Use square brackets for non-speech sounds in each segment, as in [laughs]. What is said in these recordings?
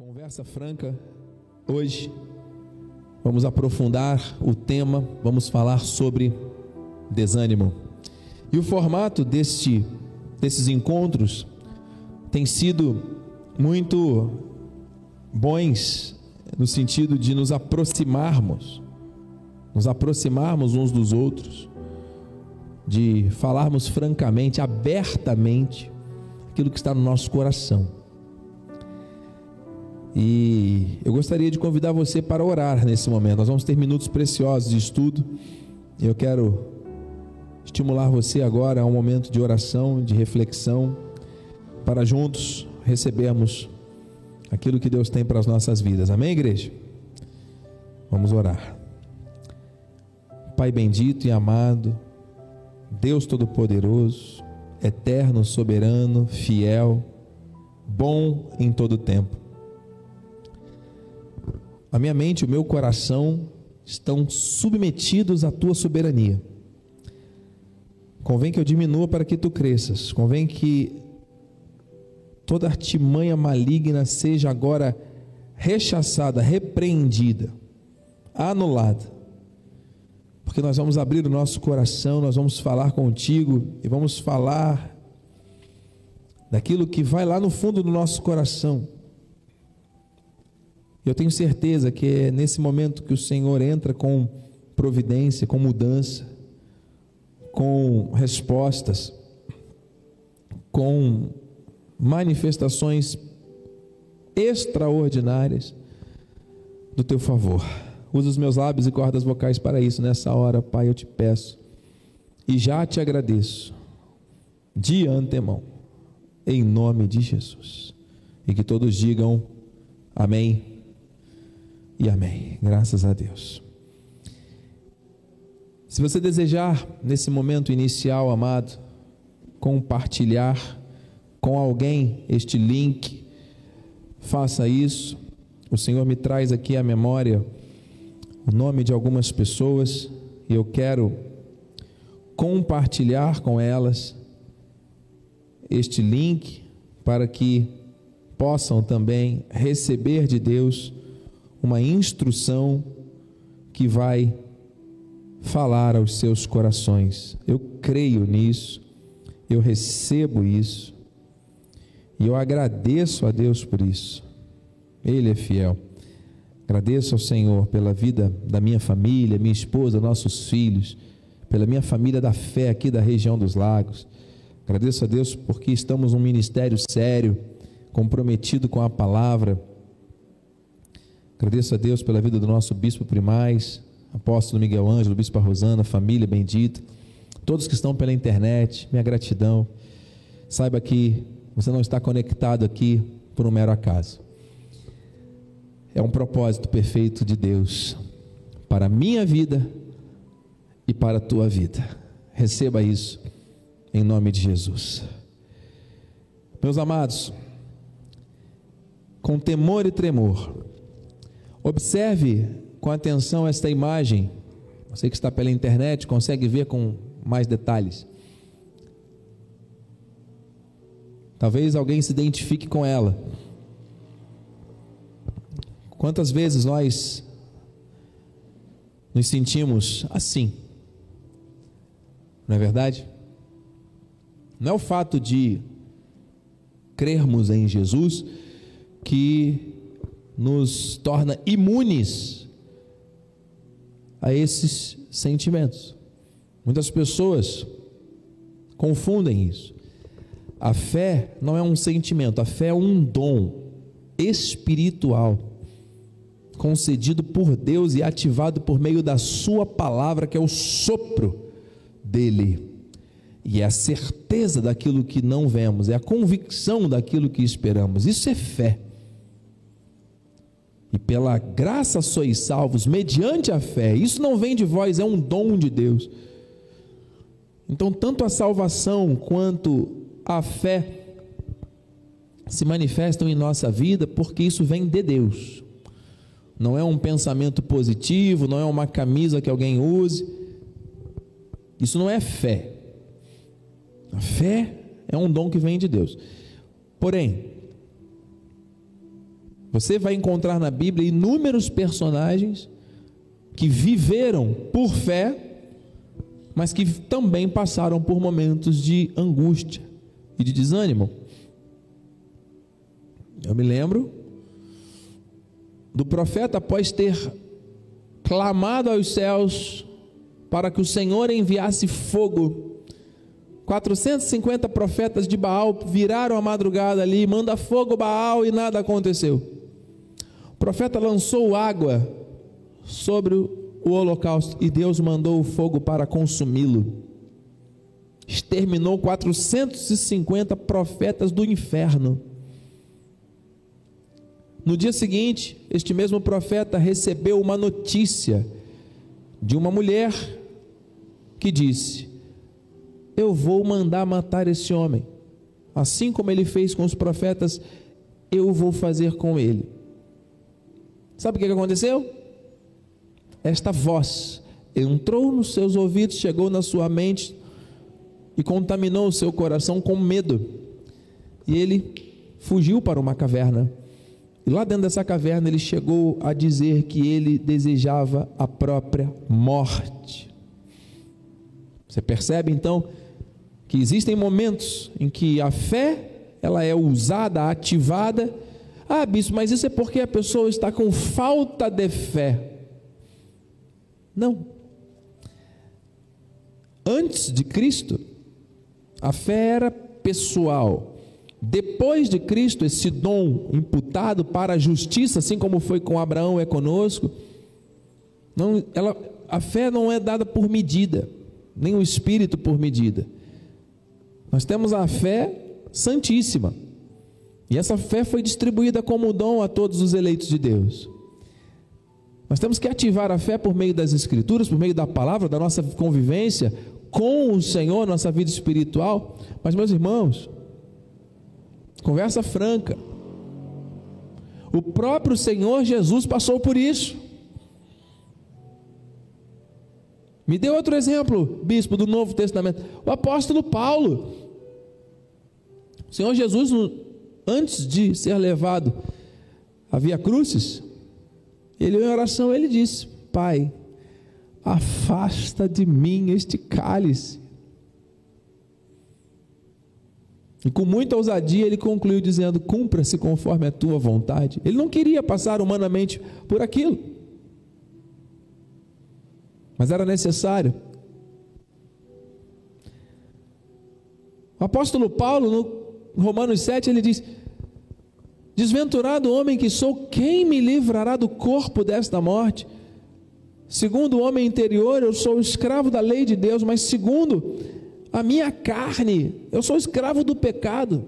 Conversa franca hoje. Vamos aprofundar o tema, vamos falar sobre desânimo. E o formato deste, desses encontros tem sido muito bons no sentido de nos aproximarmos, nos aproximarmos uns dos outros, de falarmos francamente, abertamente aquilo que está no nosso coração. E eu gostaria de convidar você para orar nesse momento. Nós vamos ter minutos preciosos de estudo. Eu quero estimular você agora a um momento de oração, de reflexão, para juntos recebermos aquilo que Deus tem para as nossas vidas. Amém, igreja? Vamos orar. Pai bendito e amado, Deus Todo-Poderoso, eterno, soberano, fiel, bom em todo tempo. A minha mente o meu coração estão submetidos à tua soberania. Convém que eu diminua para que tu cresças. Convém que toda artimanha maligna seja agora rechaçada, repreendida, anulada. Porque nós vamos abrir o nosso coração, nós vamos falar contigo e vamos falar daquilo que vai lá no fundo do nosso coração eu tenho certeza que é nesse momento que o Senhor entra com providência, com mudança, com respostas, com manifestações extraordinárias do teu favor. Usa os meus lábios e cordas vocais para isso nessa hora, Pai, eu te peço. E já te agradeço de antemão, em nome de Jesus. E que todos digam amém e amém. Graças a Deus. Se você desejar, nesse momento inicial, amado, compartilhar com alguém este link, faça isso. O Senhor me traz aqui à memória o nome de algumas pessoas e eu quero compartilhar com elas este link para que possam também receber de Deus uma instrução que vai falar aos seus corações. Eu creio nisso, eu recebo isso e eu agradeço a Deus por isso. Ele é fiel. Agradeço ao Senhor pela vida da minha família, minha esposa, nossos filhos, pela minha família da fé aqui da região dos lagos. Agradeço a Deus porque estamos num ministério sério, comprometido com a palavra Agradeço a Deus pela vida do nosso bispo primaz, apóstolo Miguel Ângelo, bispo Rosana, família bendita, todos que estão pela internet, minha gratidão. Saiba que você não está conectado aqui por um mero acaso. É um propósito perfeito de Deus para a minha vida e para a tua vida. Receba isso em nome de Jesus. Meus amados, com temor e tremor, Observe com atenção esta imagem. Você que está pela internet consegue ver com mais detalhes. Talvez alguém se identifique com ela. Quantas vezes nós nos sentimos assim? Não é verdade? Não é o fato de crermos em Jesus que nos torna imunes a esses sentimentos. Muitas pessoas confundem isso. A fé não é um sentimento, a fé é um dom espiritual concedido por Deus e ativado por meio da Sua palavra, que é o sopro dele. E é a certeza daquilo que não vemos, é a convicção daquilo que esperamos. Isso é fé e pela graça sois salvos mediante a fé. Isso não vem de vós, é um dom de Deus. Então, tanto a salvação quanto a fé se manifestam em nossa vida porque isso vem de Deus. Não é um pensamento positivo, não é uma camisa que alguém use. Isso não é fé. A fé é um dom que vem de Deus. Porém, Você vai encontrar na Bíblia inúmeros personagens que viveram por fé, mas que também passaram por momentos de angústia e de desânimo. Eu me lembro do profeta após ter clamado aos céus para que o Senhor enviasse fogo. 450 profetas de Baal viraram a madrugada ali, manda fogo Baal e nada aconteceu. Profeta lançou água sobre o holocausto e Deus mandou o fogo para consumi-lo. Exterminou 450 profetas do inferno. No dia seguinte, este mesmo profeta recebeu uma notícia de uma mulher que disse: Eu vou mandar matar esse homem, assim como ele fez com os profetas, eu vou fazer com ele. Sabe o que aconteceu? Esta voz entrou nos seus ouvidos, chegou na sua mente e contaminou o seu coração com medo. E ele fugiu para uma caverna. E lá dentro dessa caverna ele chegou a dizer que ele desejava a própria morte. Você percebe então que existem momentos em que a fé ela é usada, ativada. Ah, bispo, mas isso é porque a pessoa está com falta de fé. Não. Antes de Cristo, a fé era pessoal. Depois de Cristo, esse dom imputado para a justiça, assim como foi com Abraão é conosco, não, ela, a fé não é dada por medida, nem o Espírito por medida. Nós temos a fé santíssima, e essa fé foi distribuída como dom a todos os eleitos de Deus. Nós temos que ativar a fé por meio das Escrituras, por meio da palavra, da nossa convivência com o Senhor, nossa vida espiritual. Mas, meus irmãos, Conversa franca. O próprio Senhor Jesus passou por isso. Me dê outro exemplo, bispo do Novo Testamento. O apóstolo Paulo. O Senhor Jesus, antes de ser levado a Via Crucis, ele em oração ele disse: Pai, afasta de mim este cálice. E com muita ousadia ele concluiu dizendo: Cumpra-se conforme a tua vontade. Ele não queria passar humanamente por aquilo, mas era necessário. O apóstolo Paulo, no Romanos 7, ele diz: Desventurado homem que sou, quem me livrará do corpo desta morte? Segundo o homem interior, eu sou escravo da lei de Deus, mas segundo a minha carne, eu sou escravo do pecado.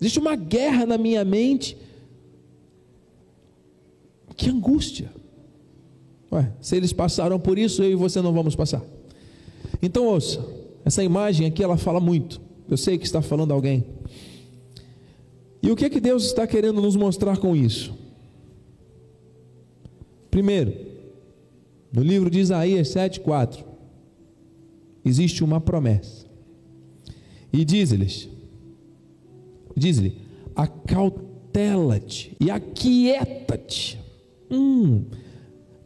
Existe uma guerra na minha mente. Que angústia. Ué, se eles passaram por isso, eu e você não vamos passar. Então ouça, essa imagem aqui ela fala muito. Eu sei que está falando alguém. E o que é que Deus está querendo nos mostrar com isso? Primeiro, no livro de Isaías 7,4 existe uma promessa. E diz-lhes: diz-lhe, acautela-te e aquieta-te. Hum,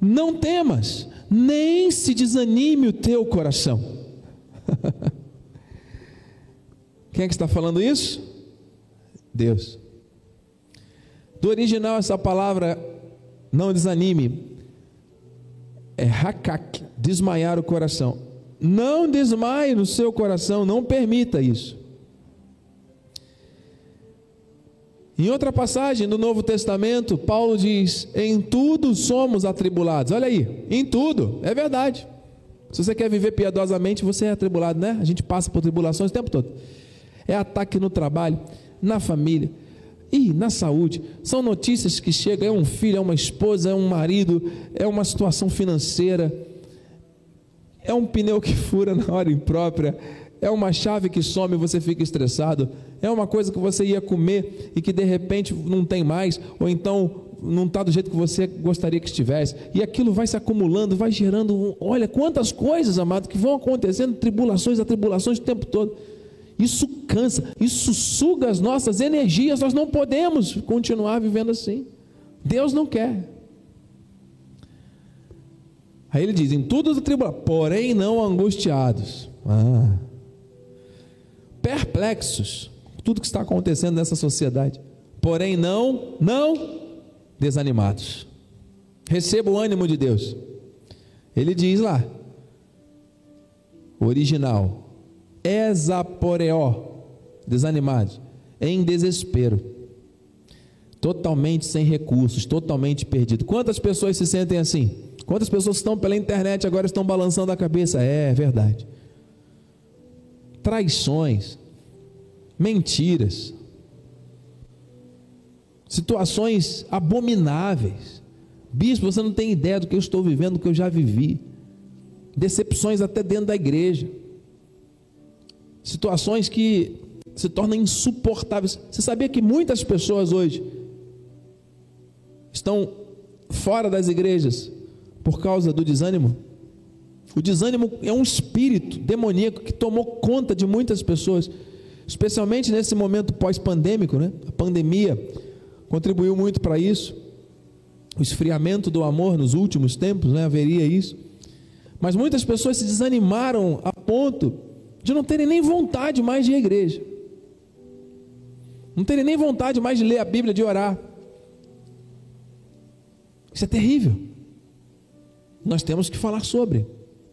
não temas, nem se desanime o teu coração. [laughs] Quem é que está falando isso? Deus. Do original, essa palavra não desanime é hakak, desmaiar o coração. Não desmaie no seu coração, não permita isso. Em outra passagem do Novo Testamento, Paulo diz: Em tudo somos atribulados. Olha aí, em tudo, é verdade. Se você quer viver piedosamente, você é atribulado, né? A gente passa por tribulações o tempo todo. É ataque no trabalho, na família e na saúde. São notícias que chegam: é um filho, é uma esposa, é um marido, é uma situação financeira é um pneu que fura na hora imprópria, é uma chave que some e você fica estressado, é uma coisa que você ia comer e que de repente não tem mais, ou então não está do jeito que você gostaria que estivesse, e aquilo vai se acumulando, vai gerando, olha quantas coisas, amado, que vão acontecendo, tribulações, atribulações o tempo todo. Isso cansa, isso suga as nossas energias, nós não podemos continuar vivendo assim. Deus não quer. Aí ele diz: em tudo atribulados, porém não angustiados. Ah. Perplexos, tudo que está acontecendo nessa sociedade. Porém não, não desanimados. Receba o ânimo de Deus. Ele diz lá, original, exaporeó, desanimados, em desespero, totalmente sem recursos, totalmente perdido. Quantas pessoas se sentem assim? Quantas pessoas estão pela internet agora estão balançando a cabeça? É, é verdade. Traições, mentiras, situações abomináveis. Bispo, você não tem ideia do que eu estou vivendo, do que eu já vivi. Decepções até dentro da igreja. Situações que se tornam insuportáveis. Você sabia que muitas pessoas hoje estão fora das igrejas por causa do desânimo? O desânimo é um espírito demoníaco que tomou conta de muitas pessoas, especialmente nesse momento pós-pandêmico, né? A pandemia contribuiu muito para isso. O esfriamento do amor nos últimos tempos, né? Haveria isso. Mas muitas pessoas se desanimaram a ponto de não terem nem vontade mais de ir à igreja. Não terem nem vontade mais de ler a Bíblia, de orar. Isso é terrível. Nós temos que falar sobre,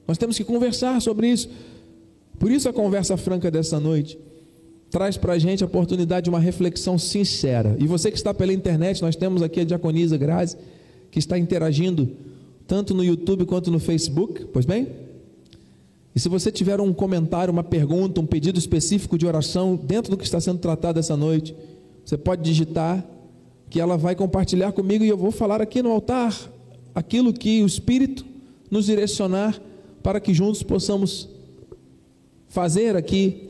nós temos que conversar sobre isso. Por isso a conversa franca dessa noite traz para a gente a oportunidade de uma reflexão sincera. E você que está pela internet, nós temos aqui a Diaconisa Grazi, que está interagindo tanto no YouTube quanto no Facebook, pois bem? E se você tiver um comentário, uma pergunta, um pedido específico de oração dentro do que está sendo tratado essa noite, você pode digitar que ela vai compartilhar comigo e eu vou falar aqui no altar aquilo que o Espírito nos direcionar para que juntos possamos fazer aqui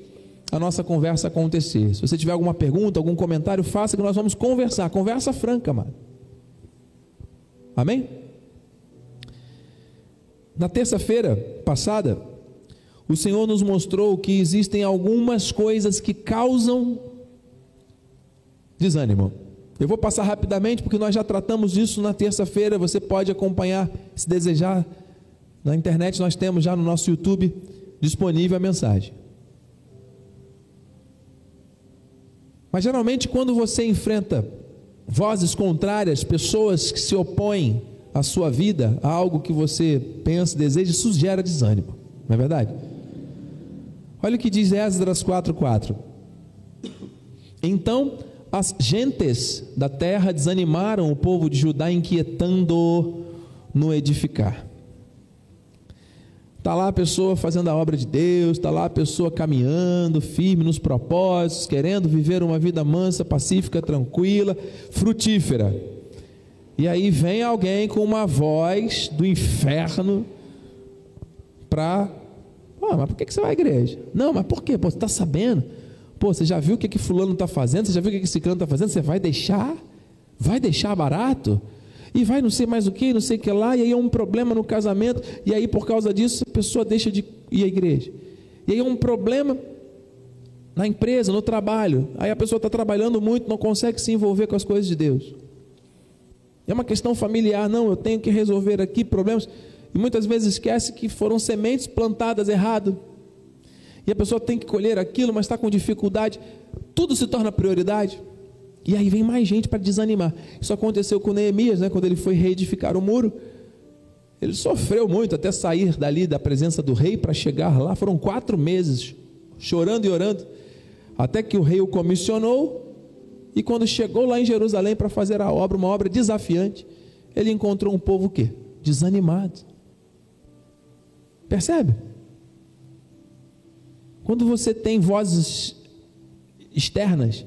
a nossa conversa acontecer. Se você tiver alguma pergunta, algum comentário, faça que nós vamos conversar. Conversa franca, mano. Amém? Na terça-feira passada, o Senhor nos mostrou que existem algumas coisas que causam desânimo. Eu vou passar rapidamente porque nós já tratamos disso na terça-feira. Você pode acompanhar, se desejar. Na internet nós temos já no nosso YouTube disponível a mensagem. Mas geralmente, quando você enfrenta vozes contrárias, pessoas que se opõem à sua vida, a algo que você pensa, deseja, isso gera desânimo, não é verdade? Olha o que diz Esdras 4,4. Então as gentes da terra desanimaram o povo de Judá, inquietando no edificar. Está lá a pessoa fazendo a obra de Deus, está lá a pessoa caminhando firme nos propósitos, querendo viver uma vida mansa, pacífica, tranquila, frutífera. E aí vem alguém com uma voz do inferno para. Ah, mas por que você vai à igreja? Não, mas por quê? Pô, você está sabendo? Pô, você já viu o que, que fulano está fazendo? Você já viu o que, que esse clã está fazendo? Você vai deixar? Vai deixar barato? E vai não sei mais o que, não sei o que lá, e aí é um problema no casamento, e aí por causa disso a pessoa deixa de ir à igreja. E aí é um problema na empresa, no trabalho. Aí a pessoa está trabalhando muito, não consegue se envolver com as coisas de Deus. É uma questão familiar, não, eu tenho que resolver aqui problemas. E muitas vezes esquece que foram sementes plantadas errado e a pessoa tem que colher aquilo, mas está com dificuldade, tudo se torna prioridade. E aí vem mais gente para desanimar. Isso aconteceu com Neemias, né, quando ele foi reedificar o muro. Ele sofreu muito até sair dali da presença do rei para chegar lá. Foram quatro meses chorando e orando, até que o rei o comissionou. E quando chegou lá em Jerusalém para fazer a obra, uma obra desafiante, ele encontrou um povo o quê? Desanimado. Percebe? Quando você tem vozes externas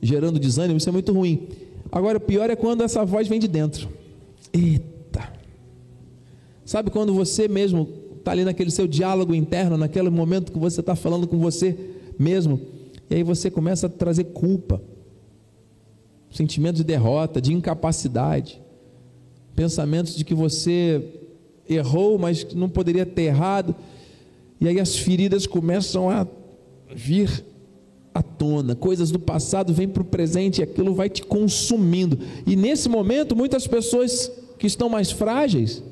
gerando desânimo, isso é muito ruim. Agora, o pior é quando essa voz vem de dentro. Eita! Sabe quando você mesmo está ali naquele seu diálogo interno, naquele momento que você está falando com você mesmo, e aí você começa a trazer culpa, sentimento de derrota, de incapacidade, pensamentos de que você errou, mas não poderia ter errado. E aí as feridas começam a vir à tona, coisas do passado vêm para o presente e aquilo vai te consumindo. E nesse momento, muitas pessoas que estão mais frágeis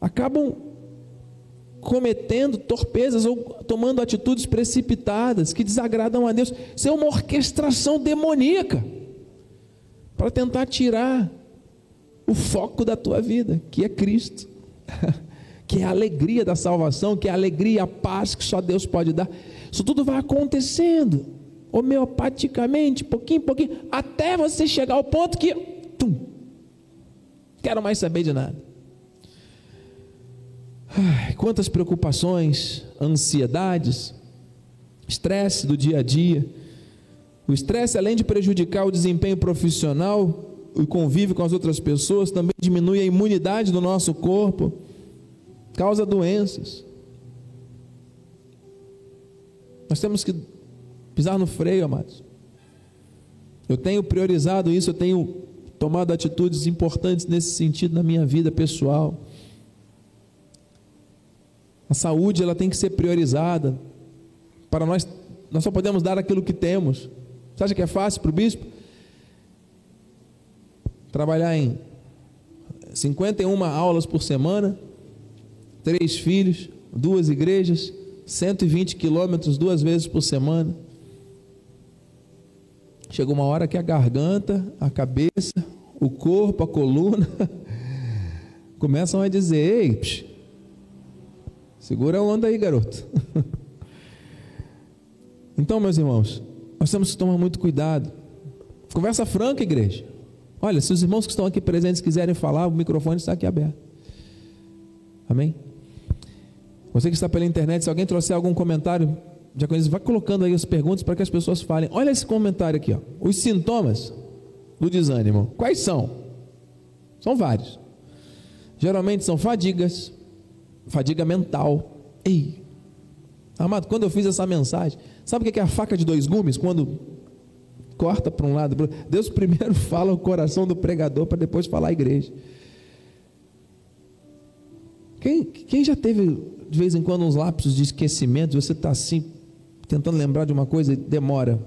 acabam cometendo torpezas ou tomando atitudes precipitadas que desagradam a Deus. Isso é uma orquestração demoníaca para tentar tirar o foco da tua vida, que é Cristo, [laughs] que é a alegria da salvação, que é a alegria, a paz que só Deus pode dar. Isso tudo vai acontecendo homeopaticamente, pouquinho, pouquinho, até você chegar ao ponto que, tum, quero mais saber de nada. Ai, quantas preocupações, ansiedades, estresse do dia a dia. O estresse, além de prejudicar o desempenho profissional, o convívio com as outras pessoas, também diminui a imunidade do nosso corpo, causa doenças. Nós temos que pisar no freio, amados. Eu tenho priorizado isso, eu tenho tomado atitudes importantes nesse sentido na minha vida pessoal. A saúde ela tem que ser priorizada. Para nós, nós só podemos dar aquilo que temos. Você acha que é fácil para o bispo? Trabalhar em 51 aulas por semana, três filhos, duas igrejas, 120 quilômetros duas vezes por semana. Chega uma hora que a garganta, a cabeça, o corpo, a coluna [laughs] começam a dizer: Ei, psh, Segura a onda aí, garoto. [laughs] então, meus irmãos, nós temos que tomar muito cuidado. Conversa franca, igreja. Olha, se os irmãos que estão aqui presentes quiserem falar, o microfone está aqui aberto. Amém? Você que está pela internet, se alguém trouxer algum comentário, já conhece, vai colocando aí as perguntas para que as pessoas falem. Olha esse comentário aqui, ó. Os sintomas do desânimo. Quais são? São vários. Geralmente são fadigas, fadiga mental. Ei, amado, quando eu fiz essa mensagem, sabe o que é a faca de dois gumes? Quando corta para um lado, Deus primeiro [laughs] fala o coração do pregador para depois falar a igreja. Quem, quem já teve de vez em quando uns lapsos de esquecimento? Você está assim, tentando lembrar de uma coisa e demora.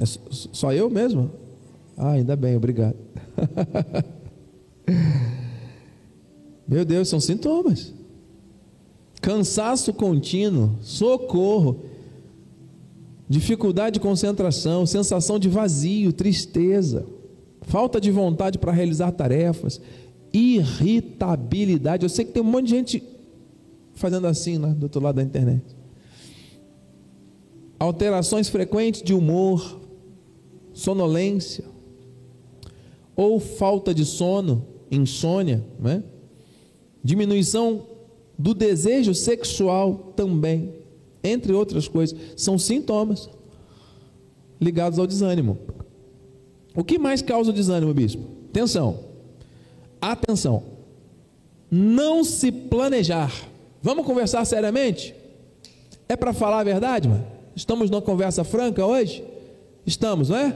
É só eu mesmo? Ah, ainda bem, obrigado. [laughs] Meu Deus, são sintomas. Cansaço contínuo, socorro, dificuldade de concentração, sensação de vazio, tristeza, falta de vontade para realizar tarefas, irritabilidade. Eu sei que tem um monte de gente fazendo assim lá do outro lado da internet. Alterações frequentes de humor, sonolência, ou falta de sono, insônia, não é? diminuição do desejo sexual também, entre outras coisas, são sintomas ligados ao desânimo. O que mais causa o desânimo, bispo? Atenção, atenção, não se planejar. Vamos conversar seriamente? É para falar a verdade, mano? Estamos numa conversa franca hoje? Estamos, não é?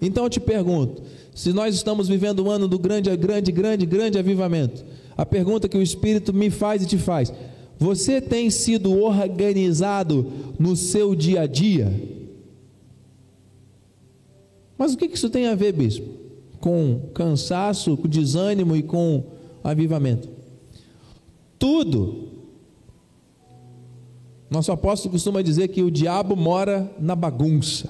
Então eu te pergunto: se nós estamos vivendo um ano do grande, grande, grande, grande avivamento, a pergunta que o Espírito me faz e te faz: você tem sido organizado no seu dia a dia? Mas o que isso tem a ver, bispo? Com cansaço, com desânimo e com avivamento? Tudo. Nosso apóstolo costuma dizer que o diabo mora na bagunça.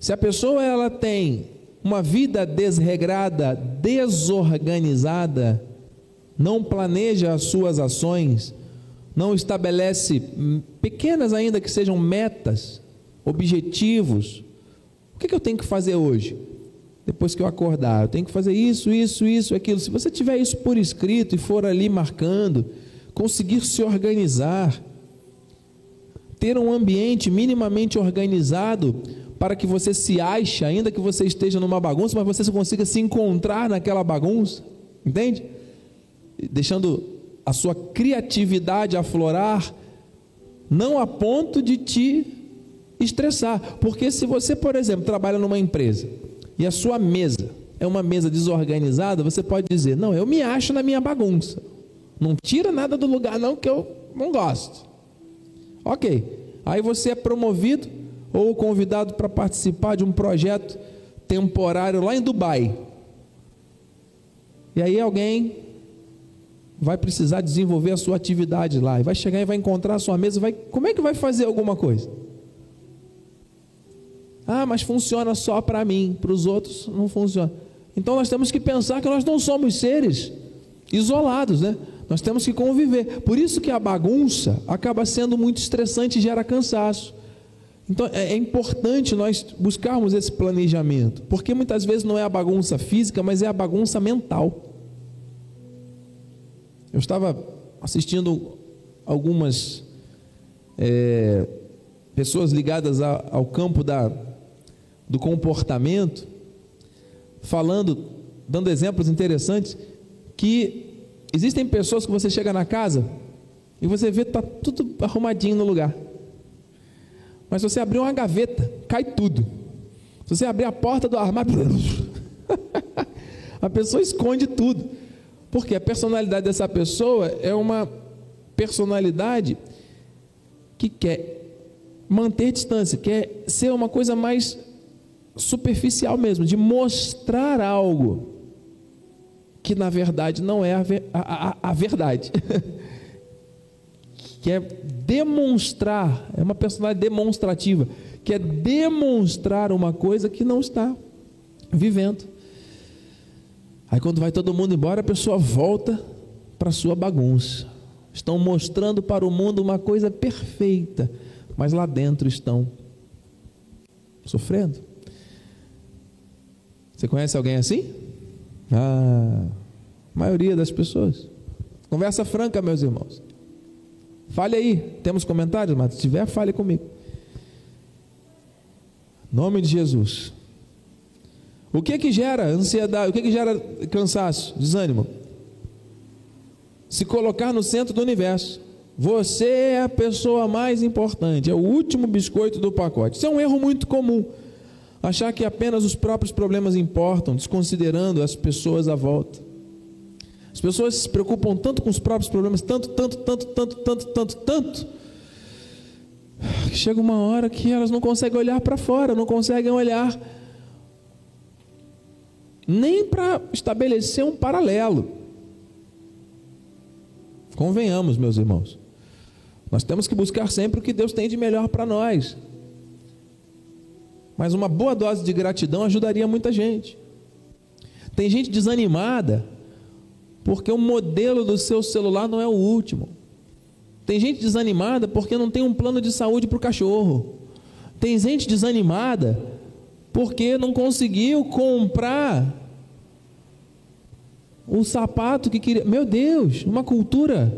Se a pessoa ela tem uma vida desregrada, desorganizada, não planeja as suas ações, não estabelece pequenas ainda que sejam metas, objetivos. O que, que eu tenho que fazer hoje? Depois que eu acordar, eu tenho que fazer isso, isso, isso, aquilo. Se você tiver isso por escrito e for ali marcando, conseguir se organizar, ter um ambiente minimamente organizado, para que você se ache, ainda que você esteja numa bagunça, mas você consiga se encontrar naquela bagunça, entende? Deixando a sua criatividade aflorar, não a ponto de te estressar, porque se você, por exemplo, trabalha numa empresa e a sua mesa é uma mesa desorganizada, você pode dizer: Não, eu me acho na minha bagunça, não tira nada do lugar, não, que eu não gosto. Ok. Aí você é promovido ou convidado para participar de um projeto temporário lá em Dubai. E aí alguém vai precisar desenvolver a sua atividade lá, e vai chegar e vai encontrar a sua mesa, vai, como é que vai fazer alguma coisa? Ah, mas funciona só para mim, para os outros não funciona. Então nós temos que pensar que nós não somos seres isolados, né? Nós temos que conviver. Por isso que a bagunça acaba sendo muito estressante e gera cansaço. Então é, é importante nós buscarmos esse planejamento, porque muitas vezes não é a bagunça física, mas é a bagunça mental. Eu estava assistindo algumas é, pessoas ligadas a, ao campo da, do comportamento, falando, dando exemplos interessantes, que existem pessoas que você chega na casa e você vê está tudo arrumadinho no lugar. Mas se você abrir uma gaveta, cai tudo. Se você abrir a porta do armário, [laughs] a pessoa esconde tudo. Porque a personalidade dessa pessoa é uma personalidade que quer manter distância, quer ser uma coisa mais superficial mesmo, de mostrar algo que na verdade não é a, a, a, verdade. [laughs] que é demonstrar, é uma personalidade demonstrativa, que é demonstrar uma coisa que não está vivendo. Aí quando vai todo mundo embora, a pessoa volta para sua bagunça. Estão mostrando para o mundo uma coisa perfeita, mas lá dentro estão sofrendo. Você conhece alguém assim? Ah, a maioria das pessoas. Conversa franca, meus irmãos. Fale aí. Temos comentários, mas se tiver, fale comigo. Nome de Jesus. O que que gera ansiedade? O que que gera cansaço, desânimo? Se colocar no centro do universo. Você é a pessoa mais importante, é o último biscoito do pacote. Isso é um erro muito comum. Achar que apenas os próprios problemas importam, desconsiderando as pessoas à volta. As pessoas se preocupam tanto com os próprios problemas, tanto, tanto, tanto, tanto, tanto, tanto, tanto, que chega uma hora que elas não conseguem olhar para fora, não conseguem olhar nem para estabelecer um paralelo. Convenhamos, meus irmãos. Nós temos que buscar sempre o que Deus tem de melhor para nós. Mas uma boa dose de gratidão ajudaria muita gente. Tem gente desanimada porque o modelo do seu celular não é o último. Tem gente desanimada porque não tem um plano de saúde para o cachorro. Tem gente desanimada porque não conseguiu comprar o sapato que queria. Meu Deus, uma cultura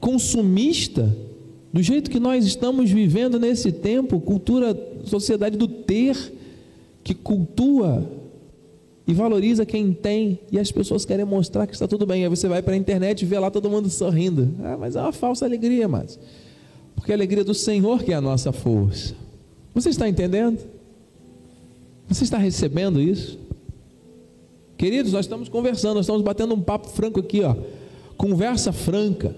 consumista, do jeito que nós estamos vivendo nesse tempo, cultura, sociedade do ter, que cultua e valoriza quem tem, e as pessoas querem mostrar que está tudo bem. Aí você vai para a internet e vê lá todo mundo sorrindo. Ah, mas é uma falsa alegria, mas porque a alegria do Senhor que é a nossa força. Você está entendendo? Você está recebendo isso? Queridos, nós estamos conversando, nós estamos batendo um papo franco aqui, ó. Conversa franca.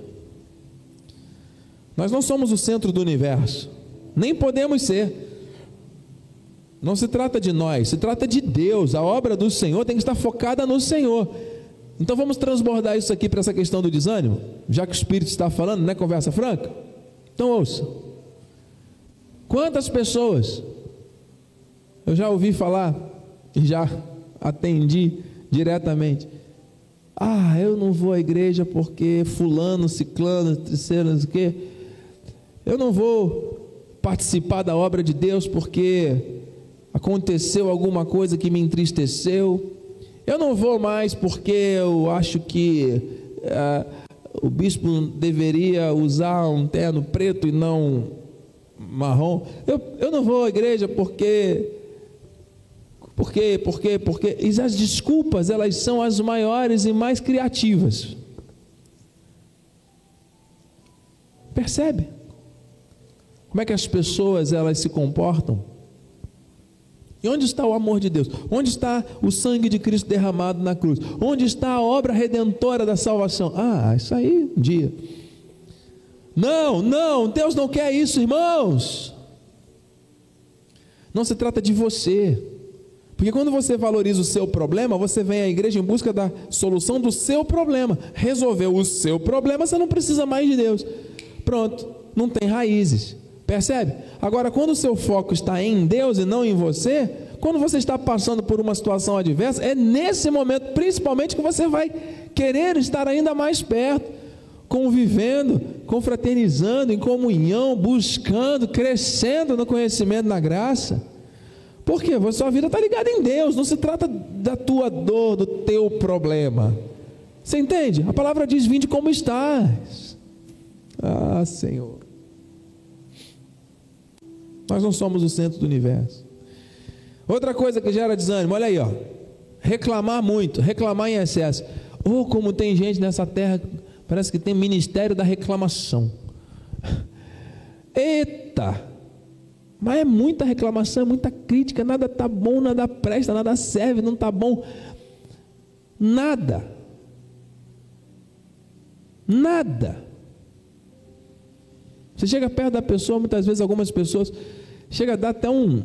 Nós não somos o centro do universo, nem podemos ser. Não se trata de nós, se trata de Deus. A obra do Senhor tem que estar focada no Senhor. Então vamos transbordar isso aqui para essa questão do desânimo, já que o Espírito está falando, né? Conversa franca. Então ouça. Quantas pessoas eu já ouvi falar e já atendi diretamente. Ah, eu não vou à igreja porque fulano, ciclano, terceiro, não sei o quê. Eu não vou participar da obra de Deus porque aconteceu alguma coisa que me entristeceu. Eu não vou mais porque eu acho que ah, o bispo deveria usar um terno preto e não marrom. Eu, eu não vou à igreja porque por quê? Por quê? Porque e as desculpas, elas são as maiores e mais criativas. Percebe? Como é que as pessoas elas se comportam? E onde está o amor de Deus? Onde está o sangue de Cristo derramado na cruz? Onde está a obra redentora da salvação? Ah, isso aí um dia. Não, não, Deus não quer isso, irmãos. Não se trata de você. Porque quando você valoriza o seu problema, você vem à igreja em busca da solução do seu problema. Resolveu o seu problema, você não precisa mais de Deus. Pronto, não tem raízes. Percebe? Agora, quando o seu foco está em Deus e não em você, quando você está passando por uma situação adversa, é nesse momento, principalmente, que você vai querer estar ainda mais perto, convivendo, confraternizando, em comunhão, buscando, crescendo no conhecimento na graça. Por quê? A sua vida está ligada em Deus, não se trata da tua dor, do teu problema. Você entende? A palavra diz: Vinde como estás. Ah, Senhor. Nós não somos o centro do universo. Outra coisa que gera desânimo, olha aí, ó. Reclamar muito, reclamar em excesso. Ou oh, como tem gente nessa terra, parece que tem ministério da reclamação. [laughs] Eita! Mas é muita reclamação, é muita crítica, nada tá bom, nada presta, nada serve, não tá bom. Nada. Nada. Você chega perto da pessoa, muitas vezes algumas pessoas chega a dar até um,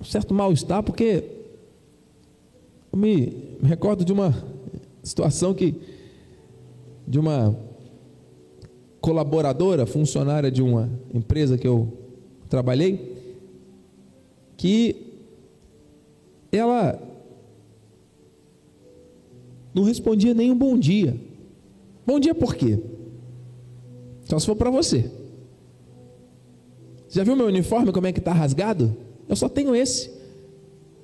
um certo mal-estar, porque eu me, me recordo de uma situação que de uma colaboradora, funcionária de uma empresa que eu trabalhei, que ela não respondia nem um bom dia. Bom dia por quê? Só se for para você. Já viu meu uniforme como é que está rasgado? Eu só tenho esse.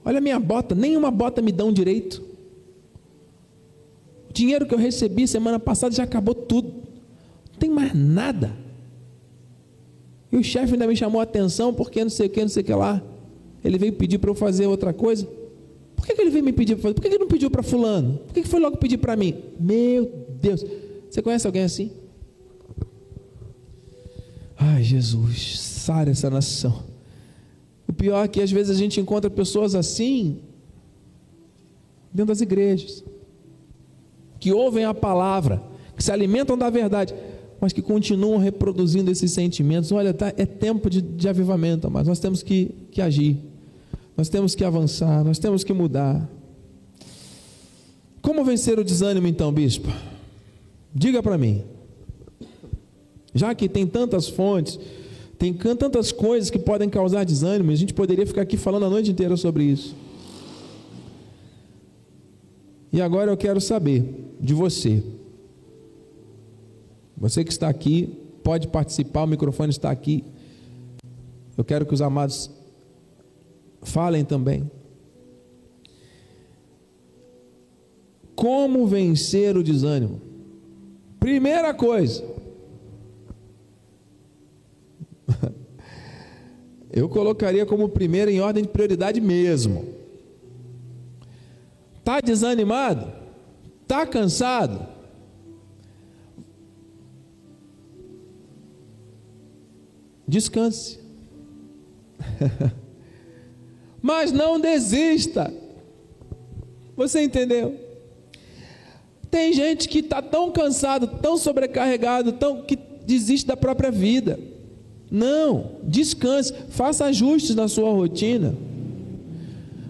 Olha a minha bota, nenhuma bota me dão direito. O dinheiro que eu recebi semana passada já acabou tudo. Não tem mais nada. E o chefe ainda me chamou a atenção porque não sei o que, não sei o que lá. Ele veio pedir para eu fazer outra coisa. Por que, que ele veio me pedir para fazer? Por que, que ele não pediu para fulano? Por que, que foi logo pedir para mim? Meu Deus. Você conhece alguém assim? Ai, Jesus, sara essa nação. O pior é que às vezes a gente encontra pessoas assim dentro das igrejas, que ouvem a palavra, que se alimentam da verdade, mas que continuam reproduzindo esses sentimentos. Olha, tá, é tempo de, de avivamento, mas nós temos que, que agir, nós temos que avançar, nós temos que mudar. Como vencer o desânimo então, bispo? Diga para mim. Já que tem tantas fontes, tem tantas coisas que podem causar desânimo, a gente poderia ficar aqui falando a noite inteira sobre isso. E agora eu quero saber de você. Você que está aqui, pode participar, o microfone está aqui. Eu quero que os amados falem também. Como vencer o desânimo? Primeira coisa, [laughs] eu colocaria como primeira em ordem de prioridade mesmo. Está desanimado? Está cansado? Descanse. [laughs] Mas não desista. Você entendeu? Tem gente que está tão cansado, tão sobrecarregado, tão que desiste da própria vida. Não, descanse, faça ajustes na sua rotina.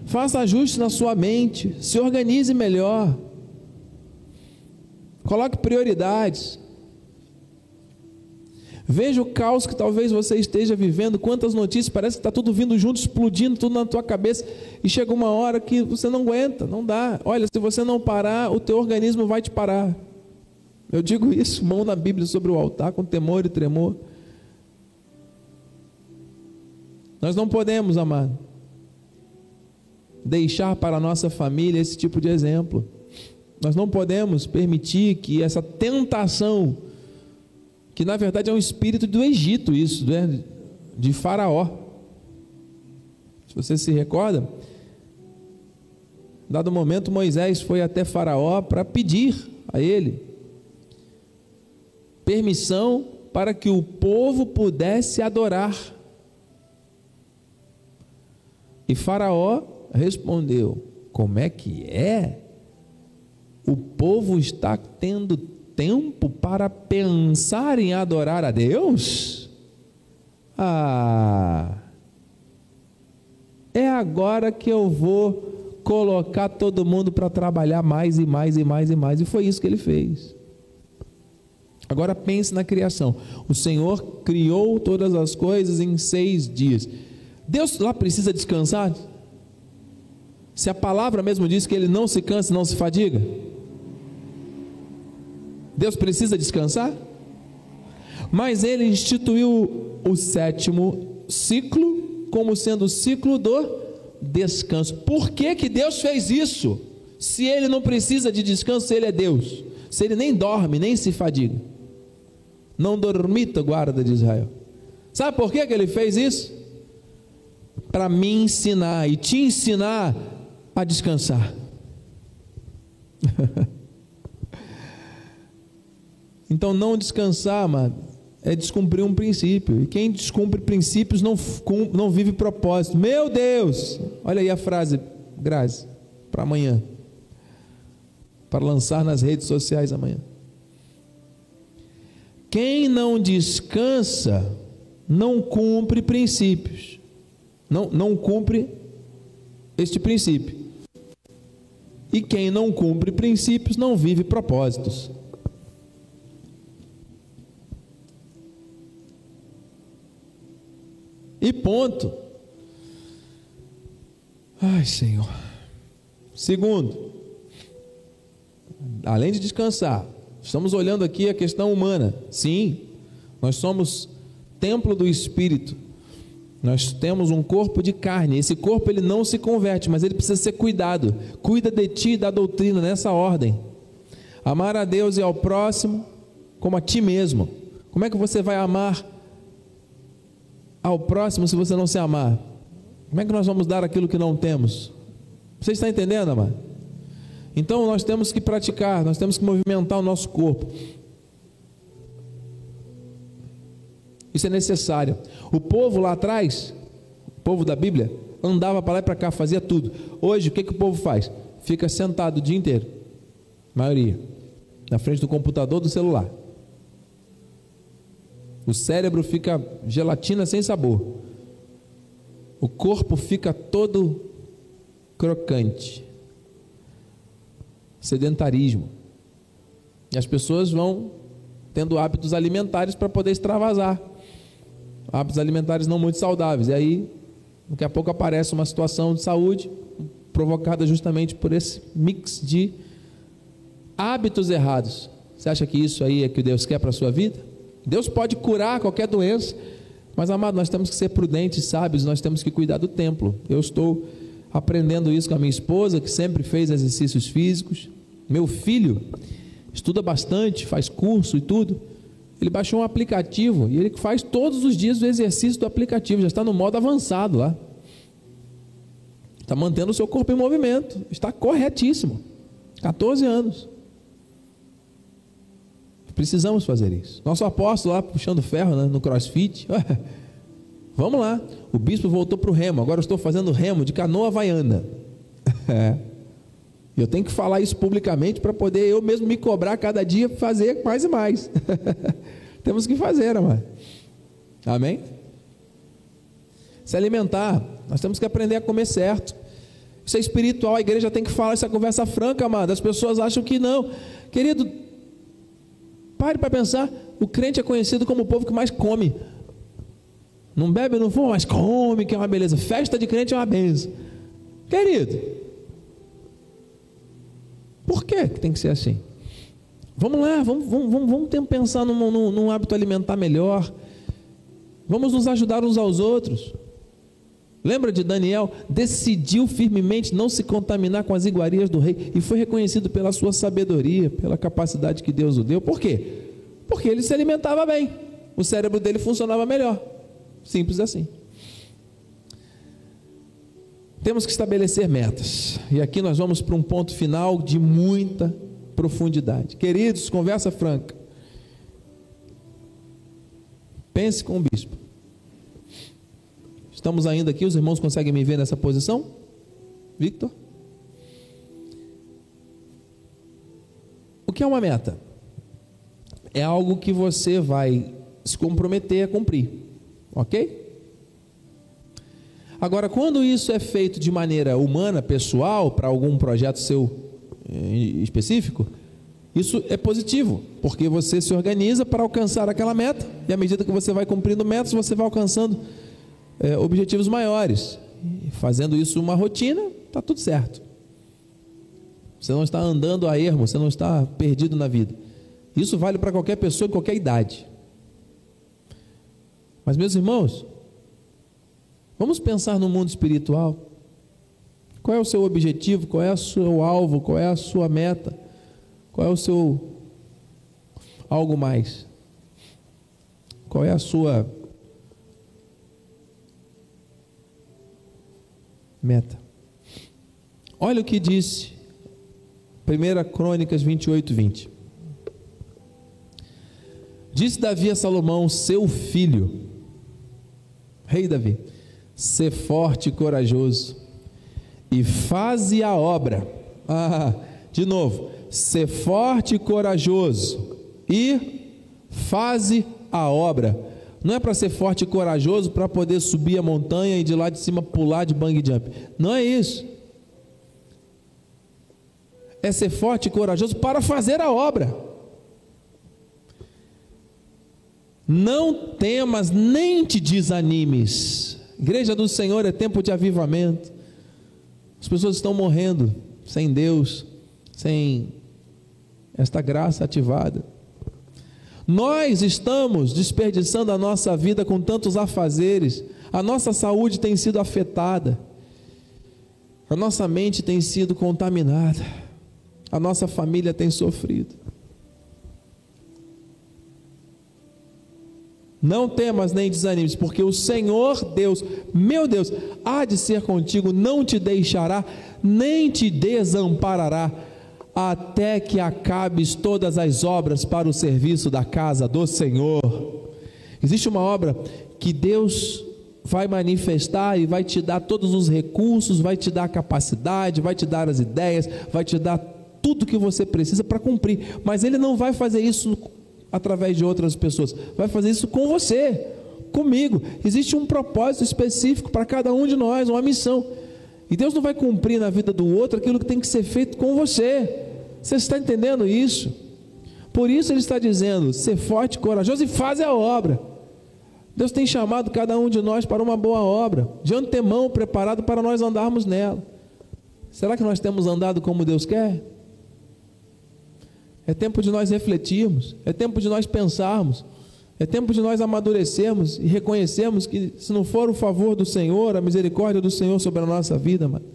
Faça ajustes na sua mente, se organize melhor. Coloque prioridades. Veja o caos que talvez você esteja vivendo, quantas notícias, parece que está tudo vindo junto, explodindo tudo na tua cabeça, e chega uma hora que você não aguenta, não dá. Olha, se você não parar, o teu organismo vai te parar. Eu digo isso, mão na Bíblia sobre o altar, com temor e tremor. Nós não podemos, amado, deixar para a nossa família esse tipo de exemplo. Nós não podemos permitir que essa tentação que na verdade é um espírito do Egito, isso, né? de Faraó. Se você se recorda, dado momento Moisés foi até Faraó para pedir a ele permissão para que o povo pudesse adorar. E Faraó respondeu: Como é que é? O povo está tendo tempo para pensar em adorar a Deus? Ah, é agora que eu vou colocar todo mundo para trabalhar mais e mais e mais e mais. E foi isso que ele fez. Agora pense na criação. O Senhor criou todas as coisas em seis dias. Deus lá precisa descansar? Se a palavra mesmo diz que ele não se cansa, não se fadiga. Deus precisa descansar? Mas ele instituiu o sétimo ciclo como sendo o ciclo do descanso. Por que, que Deus fez isso? Se ele não precisa de descanso, ele é Deus. Se ele nem dorme, nem se fadiga. Não dormita, guarda de Israel. Sabe por que, que ele fez isso? Para me ensinar e te ensinar a descansar. [laughs] então, não descansar, amado, é descumprir um princípio. E quem descumpre princípios não, não vive propósito. Meu Deus! Olha aí a frase, Grazi, para amanhã. Para lançar nas redes sociais amanhã. Quem não descansa, não cumpre princípios. Não, não cumpre este princípio. E quem não cumpre princípios não vive propósitos. E ponto. Ai, Senhor. Segundo, além de descansar, estamos olhando aqui a questão humana. Sim, nós somos templo do Espírito. Nós temos um corpo de carne. Esse corpo ele não se converte, mas ele precisa ser cuidado. Cuida de ti e da doutrina nessa ordem. Amar a Deus e ao próximo como a ti mesmo. Como é que você vai amar ao próximo se você não se amar? Como é que nós vamos dar aquilo que não temos? Você está entendendo, amado? Então nós temos que praticar, nós temos que movimentar o nosso corpo. Isso é necessário. O povo lá atrás, o povo da Bíblia, andava para lá e para cá, fazia tudo. Hoje, o que, que o povo faz? Fica sentado o dia inteiro, maioria, na frente do computador, do celular. O cérebro fica gelatina sem sabor. O corpo fica todo crocante. Sedentarismo. E as pessoas vão tendo hábitos alimentares para poder extravasar. Hábitos alimentares não muito saudáveis. E aí, daqui a pouco aparece uma situação de saúde provocada justamente por esse mix de hábitos errados. Você acha que isso aí é que Deus quer para a sua vida? Deus pode curar qualquer doença, mas amado, nós temos que ser prudentes, sábios, nós temos que cuidar do templo. Eu estou aprendendo isso com a minha esposa, que sempre fez exercícios físicos. Meu filho estuda bastante, faz curso e tudo. Ele baixou um aplicativo e ele faz todos os dias o exercício do aplicativo, já está no modo avançado lá. Está mantendo o seu corpo em movimento, está corretíssimo. 14 anos. Precisamos fazer isso. Nosso apóstolo lá puxando ferro né, no crossfit. [laughs] Vamos lá. O bispo voltou para o remo. Agora eu estou fazendo remo de canoa havaiana. [laughs] É. Eu tenho que falar isso publicamente para poder eu mesmo me cobrar cada dia fazer mais e mais. [laughs] Temos que fazer, amado. Amém? Se alimentar. Nós temos que aprender a comer certo. Isso é espiritual. A igreja tem que falar essa conversa franca, amado. As pessoas acham que não. Querido, Pare para pensar, o crente é conhecido como o povo que mais come. Não bebe, não fuma, mas come, que é uma beleza. Festa de crente é uma benção. Querido, por que tem que ser assim? Vamos lá, vamos, vamos, vamos, pensar num, num, num hábito alimentar melhor. Vamos nos ajudar uns aos outros. Lembra de Daniel? Decidiu firmemente não se contaminar com as iguarias do rei e foi reconhecido pela sua sabedoria, pela capacidade que Deus o deu. Por quê? Porque ele se alimentava bem, o cérebro dele funcionava melhor. Simples assim. Temos que estabelecer metas. E aqui nós vamos para um ponto final de muita profundidade. Queridos, conversa franca. Pense com o bispo. Estamos ainda aqui, os irmãos conseguem me ver nessa posição? Victor? O que é uma meta? É algo que você vai se comprometer a cumprir, ok? Agora, quando isso é feito de maneira humana, pessoal, para algum projeto seu eh, específico, isso é positivo, porque você se organiza para alcançar aquela meta, e à medida que você vai cumprindo metas, você vai alcançando é, objetivos maiores. E fazendo isso uma rotina, está tudo certo. Você não está andando a ermo, você não está perdido na vida. Isso vale para qualquer pessoa, em qualquer idade. Mas, meus irmãos, vamos pensar no mundo espiritual. Qual é o seu objetivo? Qual é o seu alvo? Qual é a sua meta? Qual é o seu algo mais? Qual é a sua meta? Olha o que disse 1 Crônicas 28, 20. Disse Davi a Salomão, seu filho, rei Davi, ser forte e corajoso, e faze a obra. [laughs] Ah, de novo, ser forte e corajoso e faze a obra. Não é para ser forte e corajoso para poder subir a montanha e de lá de cima pular de bang jump. Não é isso. É ser forte e corajoso para fazer a obra. Não temas nem te desanimes. Igreja do Senhor é tempo de avivamento. As pessoas estão morrendo sem Deus, sem esta graça ativada. Nós estamos desperdiçando a nossa vida com tantos afazeres, a nossa saúde tem sido afetada, a nossa mente tem sido contaminada, a nossa família tem sofrido. Não temas nem desanimes, porque o Senhor Deus, meu Deus, há de ser contigo, não te deixará, nem te desamparará até que acabes todas as obras para o serviço da casa do Senhor. Existe uma obra que Deus vai manifestar e vai te dar todos os recursos, vai te dar a capacidade, vai te dar as ideias, vai te dar tudo que você precisa para cumprir, mas Ele não vai fazer isso através de outras pessoas, vai fazer isso com você, comigo. Existe um propósito específico para cada um de nós, uma missão. E Deus não vai cumprir na vida do outro aquilo que tem que ser feito com você. Você está entendendo isso? Por isso ele está dizendo: ser forte, corajoso e faz a obra. Deus tem chamado cada um de nós para uma boa obra, de antemão preparado para nós andarmos nela. Será que nós temos andado como Deus quer? É tempo de nós refletirmos, é tempo de nós pensarmos, é tempo de nós amadurecermos e reconhecermos que, se não for o favor do Senhor, a misericórdia do Senhor sobre a nossa vida, mano,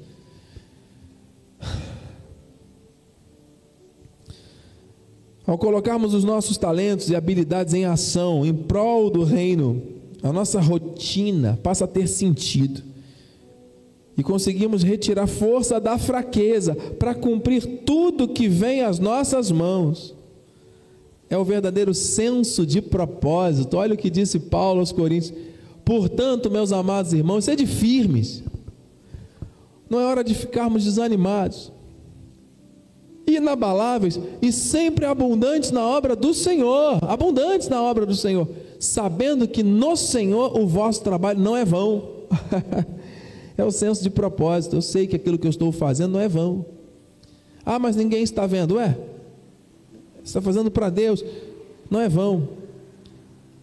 Ao colocarmos os nossos talentos e habilidades em ação, em prol do reino, a nossa rotina passa a ter sentido. E conseguimos retirar força da fraqueza para cumprir tudo que vem às nossas mãos. É o verdadeiro senso de propósito. Olha o que disse Paulo aos Coríntios. Portanto, meus amados irmãos, sede firmes. Não é hora de ficarmos desanimados inabaláveis e sempre abundantes na obra do Senhor, abundantes na obra do Senhor, sabendo que no Senhor o vosso trabalho não é vão. [laughs] é o senso de propósito. Eu sei que aquilo que eu estou fazendo não é vão. Ah, mas ninguém está vendo. É, está fazendo para Deus, não é vão.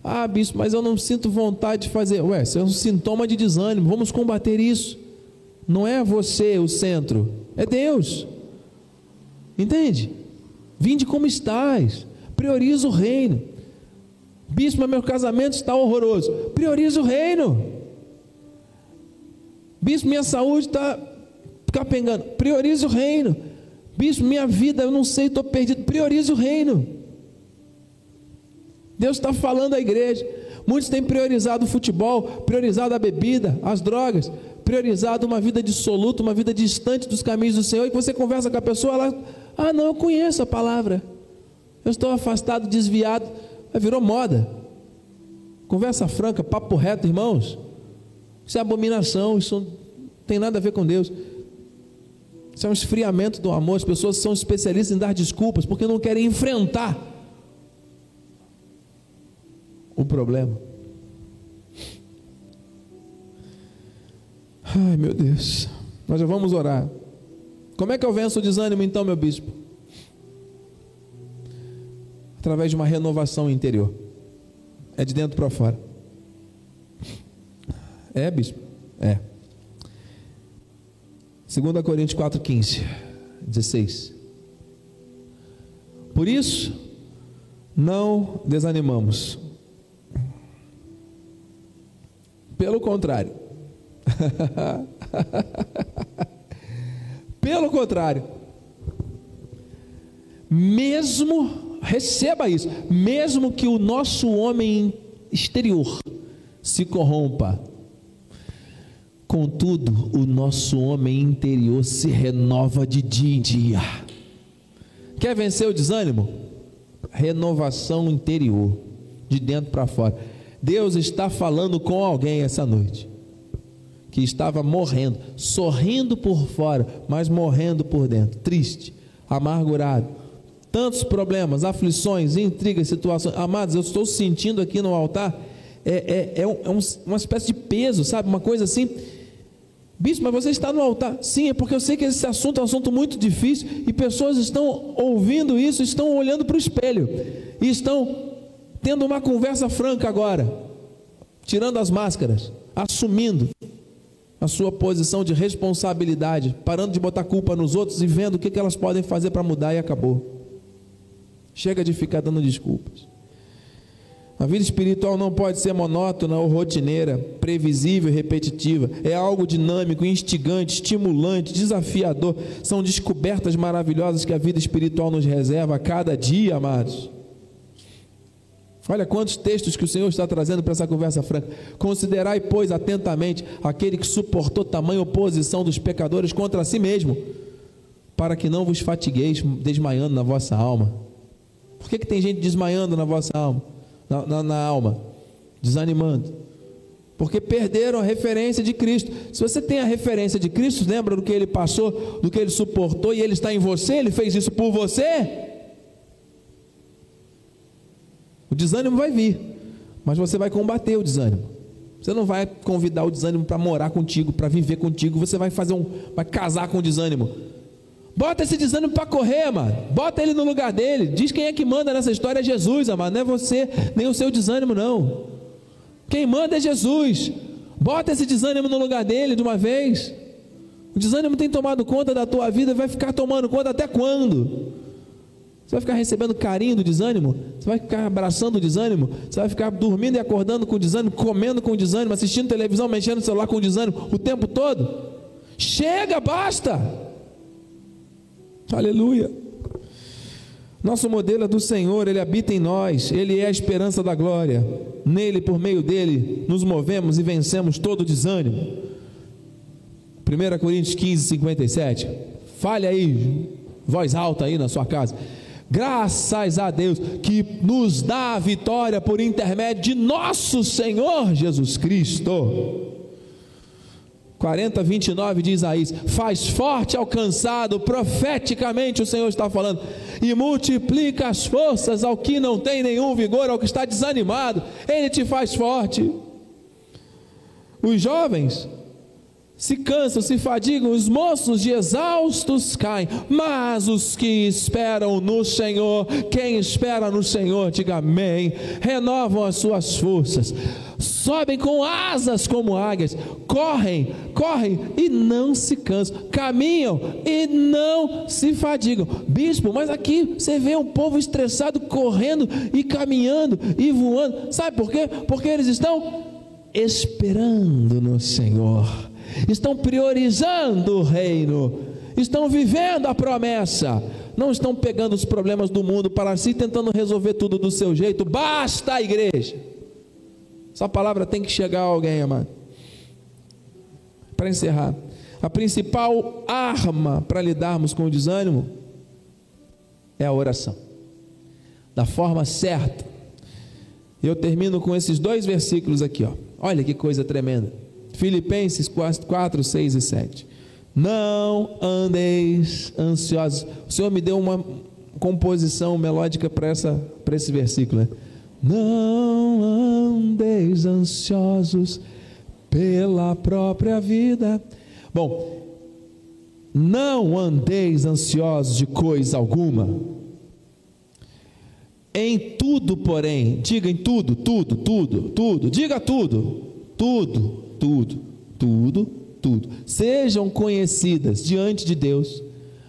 Ah, bispo, mas eu não sinto vontade de fazer. Ué, isso é um sintoma de desânimo. Vamos combater isso. Não é você o centro, é Deus. Entende? Vinde como estás. Prioriza o reino. Bispo, mas meu casamento está horroroso. Prioriza o reino. Bispo, minha saúde está capengando. Prioriza o reino. Bispo, minha vida, eu não sei, estou perdido. Prioriza o reino. Deus está falando à igreja. Muitos têm priorizado o futebol, priorizado a bebida, as drogas, priorizado uma vida dissoluta, uma vida distante dos caminhos do Senhor. E você conversa com a pessoa, ela ah, não, eu conheço a palavra. Eu estou afastado, desviado. Virou moda. Conversa franca, papo reto, irmãos. Isso é abominação, isso não tem nada a ver com Deus. Isso é um esfriamento do amor. As pessoas são especialistas em dar desculpas porque não querem enfrentar o problema. Ai, meu Deus. Nós já vamos orar. Como é que eu venço o desânimo então, meu bispo? Através de uma renovação interior. É de dentro para fora. É, bispo? É. 2 Coríntios 4,15, 16. Por isso, não desanimamos. Pelo contrário. [laughs] Pelo contrário. Mesmo, receba isso, mesmo que o nosso homem exterior se corrompa, contudo, o nosso homem interior se renova de dia em dia. Quer vencer o desânimo? Renovação interior, de dentro para fora. Deus está falando com alguém essa noite que estava morrendo, sorrindo por fora, mas morrendo por dentro, triste, amargurado. Tantos problemas, aflições, intrigas, situações. Amados, eu estou sentindo aqui no altar, é, é, é, um, é um, uma espécie de peso, sabe? Uma coisa assim. Bispo, mas você está no altar. Sim, é porque eu sei que esse assunto é um assunto muito difícil e pessoas estão ouvindo isso, estão olhando para o espelho e estão tendo uma conversa franca agora, tirando as máscaras, assumindo a sua posição de responsabilidade, parando de botar culpa nos outros e vendo o que elas podem fazer para mudar e acabou. Chega de ficar dando desculpas. A vida espiritual não pode ser monótona ou rotineira, previsível e repetitiva. É algo dinâmico, instigante, estimulante, desafiador. São descobertas maravilhosas que a vida espiritual nos reserva a cada dia, amados. Olha quantos textos que o Senhor está trazendo para essa conversa franca. Considerai, pois, atentamente aquele que suportou tamanha oposição dos pecadores contra si mesmo, para que não vos fatigueis desmaiando na vossa alma. Por que, que tem gente desmaiando na vossa alma? Na, na, na alma, desanimando. Porque perderam a referência de Cristo. Se você tem a referência de Cristo, lembra do que ele passou, do que ele suportou e ele está em você, ele fez isso por você. O desânimo vai vir, mas você vai combater o desânimo. Você não vai convidar o desânimo para morar contigo, para viver contigo. Você vai fazer um, vai casar com o desânimo. Bota esse desânimo para correr, mano. Bota ele no lugar dele. Diz quem é que manda nessa história é Jesus, amado. Não é você, nem o seu desânimo, não. Quem manda é Jesus. Bota esse desânimo no lugar dele de uma vez. O desânimo tem tomado conta da tua vida, vai ficar tomando conta até quando? Você vai ficar recebendo carinho do desânimo? Você vai ficar abraçando o desânimo? Você vai ficar dormindo e acordando com o desânimo, comendo com o desânimo, assistindo televisão, mexendo no celular com o desânimo o tempo todo? Chega, basta! Aleluia! Nosso modelo é do Senhor, Ele habita em nós, Ele é a esperança da glória. Nele, por meio dele, nos movemos e vencemos todo o desânimo. 1 Coríntios 15, 57. Fale aí, voz alta aí na sua casa. Graças a Deus que nos dá a vitória por intermédio de nosso Senhor Jesus Cristo. 40, 29 de Isaías: Faz forte ao cansado, profeticamente o Senhor está falando, e multiplica as forças ao que não tem nenhum vigor, ao que está desanimado, Ele te faz forte. Os jovens se cansam, se fadigam, os moços de exaustos caem, mas os que esperam no Senhor, quem espera no Senhor, diga amém, renovam as suas forças, sobem com asas como águias, correm, correm e não se cansam, caminham e não se fadigam. Bispo, mas aqui você vê um povo estressado correndo e caminhando e voando, sabe por quê? Porque eles estão esperando no Senhor estão priorizando o reino, estão vivendo a promessa, não estão pegando os problemas do mundo para si, tentando resolver tudo do seu jeito. Basta a igreja. Essa palavra tem que chegar a alguém, amado. Para encerrar, a principal arma para lidarmos com o desânimo é a oração. Da forma certa. Eu termino com esses dois versículos aqui, ó. Olha que coisa tremenda. Filipenses 4, 6 e 7. Não andeis ansiosos. O Senhor me deu uma composição melódica para esse versículo. Né? Não andeis ansiosos pela própria vida. Bom, não andeis ansiosos de coisa alguma. Em tudo, porém, diga em tudo, tudo, tudo, tudo, diga tudo, tudo, tudo, tudo, tudo. Sejam conhecidas diante de Deus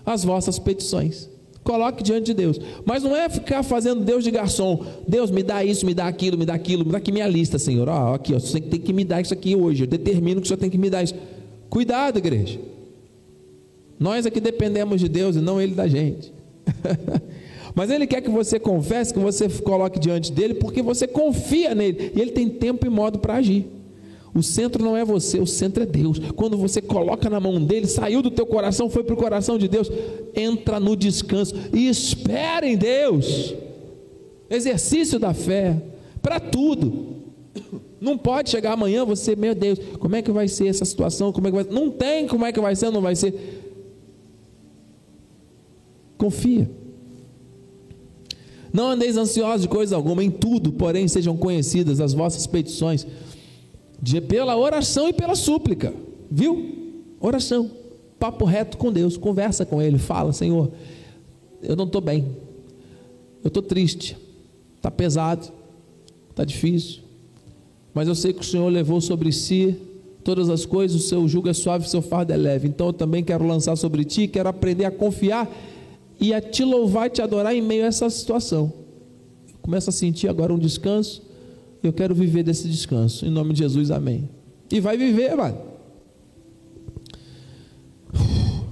as vossas petições. Coloque diante de Deus. Mas não é ficar fazendo Deus de garçom. Deus me dá isso, me dá aquilo, me dá aquilo, me dá aqui minha lista, Senhor. Ó, aqui, ó, você tem que me dar isso aqui hoje. Eu determino que o Senhor tem que me dar isso. Cuidado, igreja. Nós é que dependemos de Deus e não Ele da gente. [laughs] Mas Ele quer que você confesse, que você coloque diante dele, porque você confia nele. E Ele tem tempo e modo para agir. O centro não é você, o centro é Deus. Quando você coloca na mão dele, saiu do teu coração, foi para o coração de Deus, entra no descanso e espera em Deus. Exercício da fé para tudo. Não pode chegar amanhã você, meu Deus, como é que vai ser essa situação? Como é que vai? Não tem como é que vai ser, não vai ser. Confia. Não andeis ansiosos de coisa alguma, em tudo, porém, sejam conhecidas as vossas petições de, pela oração e pela súplica, viu? Oração, papo reto com Deus, conversa com Ele, fala: Senhor, eu não estou bem, eu estou triste, está pesado, está difícil, mas eu sei que o Senhor levou sobre si todas as coisas, o seu jugo é suave, o seu fardo é leve. Então eu também quero lançar sobre ti, quero aprender a confiar e a te louvar e te adorar em meio a essa situação. Começa a sentir agora um descanso eu quero viver desse descanso. Em nome de Jesus, amém. E vai viver, mano.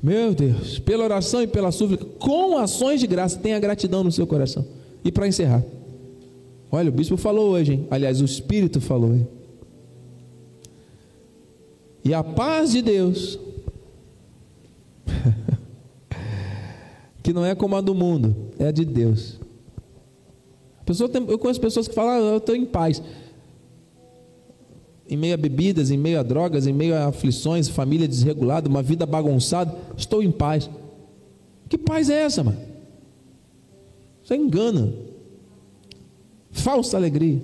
Meu Deus, pela oração e pela súplica, com ações de graça, tenha gratidão no seu coração. E para encerrar, olha, o bispo falou hoje, hein? aliás, o Espírito falou, hein? E a paz de Deus, [laughs] que não é como a do mundo, é a de Deus, Pessoa tem, eu conheço pessoas que falam, ah, eu estou em paz. Em meio a bebidas, em meio a drogas, em meio a aflições, família desregulada, uma vida bagunçada, estou em paz. Que paz é essa, mano? Você engana. Falsa alegria.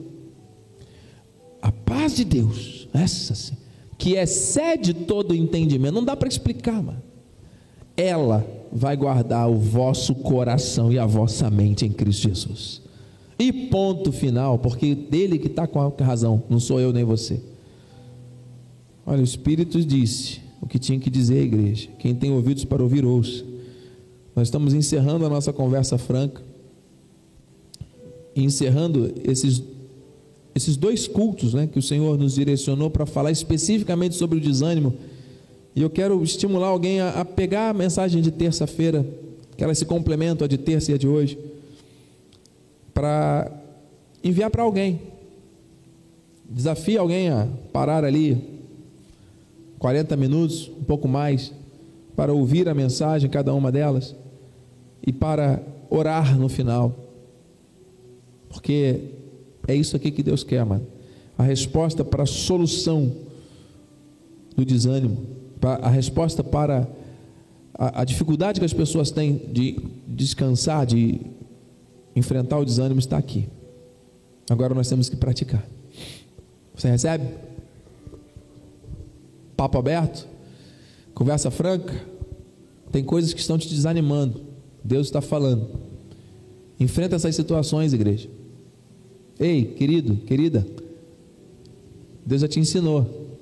A paz de Deus, essa sim, que excede todo o entendimento, não dá para explicar, mano. Ela vai guardar o vosso coração e a vossa mente em Cristo Jesus. E ponto final, porque dele que está com a razão, não sou eu nem você. Olha, o Espírito disse o que tinha que dizer igreja. Quem tem ouvidos para ouvir, ouça. Nós estamos encerrando a nossa conversa franca, encerrando esses, esses dois cultos né, que o Senhor nos direcionou para falar especificamente sobre o desânimo. E eu quero estimular alguém a, a pegar a mensagem de terça-feira, que ela se complementa a de terça e a de hoje para enviar para alguém. Desafia alguém a parar ali 40 minutos, um pouco mais, para ouvir a mensagem, cada uma delas, e para orar no final. Porque é isso aqui que Deus quer, mano. A resposta para a solução do desânimo, a resposta para a, a dificuldade que as pessoas têm de descansar, de enfrentar o desânimo está aqui. Agora nós temos que praticar. Você recebe? Papo aberto? Conversa franca? Tem coisas que estão te desanimando. Deus está falando. Enfrenta essas situações, igreja. Ei, querido, querida. Deus já te ensinou.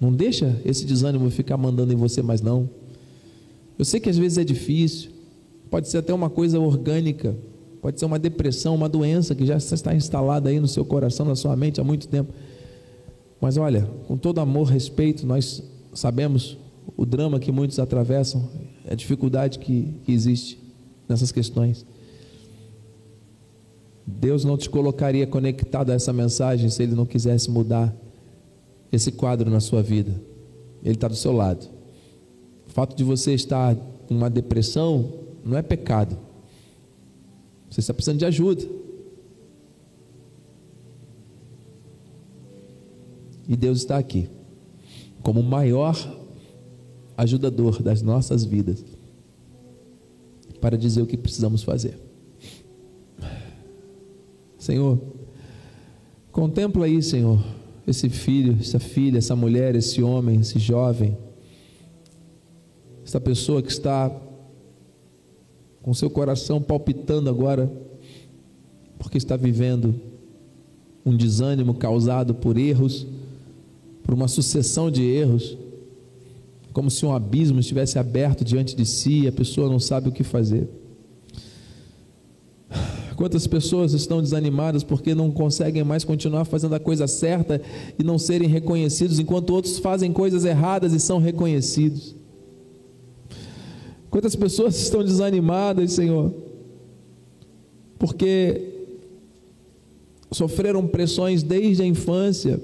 Não deixa esse desânimo ficar mandando em você mais não. Eu sei que às vezes é difícil. Pode ser até uma coisa orgânica, pode ser uma depressão, uma doença que já está instalada aí no seu coração, na sua mente há muito tempo. Mas olha, com todo amor, respeito, nós sabemos o drama que muitos atravessam, a dificuldade que, que existe nessas questões. Deus não te colocaria conectado a essa mensagem se Ele não quisesse mudar esse quadro na sua vida. Ele está do seu lado. O fato de você estar com uma depressão não é pecado. Você está precisando de ajuda. E Deus está aqui, como o maior ajudador das nossas vidas, para dizer o que precisamos fazer. Senhor, Contempla aí, Senhor, esse filho, essa filha, essa mulher, esse homem, esse jovem, essa pessoa que está com seu coração palpitando agora, porque está vivendo um desânimo causado por erros, por uma sucessão de erros, como se um abismo estivesse aberto diante de si e a pessoa não sabe o que fazer. Quantas pessoas estão desanimadas porque não conseguem mais continuar fazendo a coisa certa e não serem reconhecidos, enquanto outros fazem coisas erradas e são reconhecidos. Quantas pessoas estão desanimadas, Senhor, porque sofreram pressões desde a infância,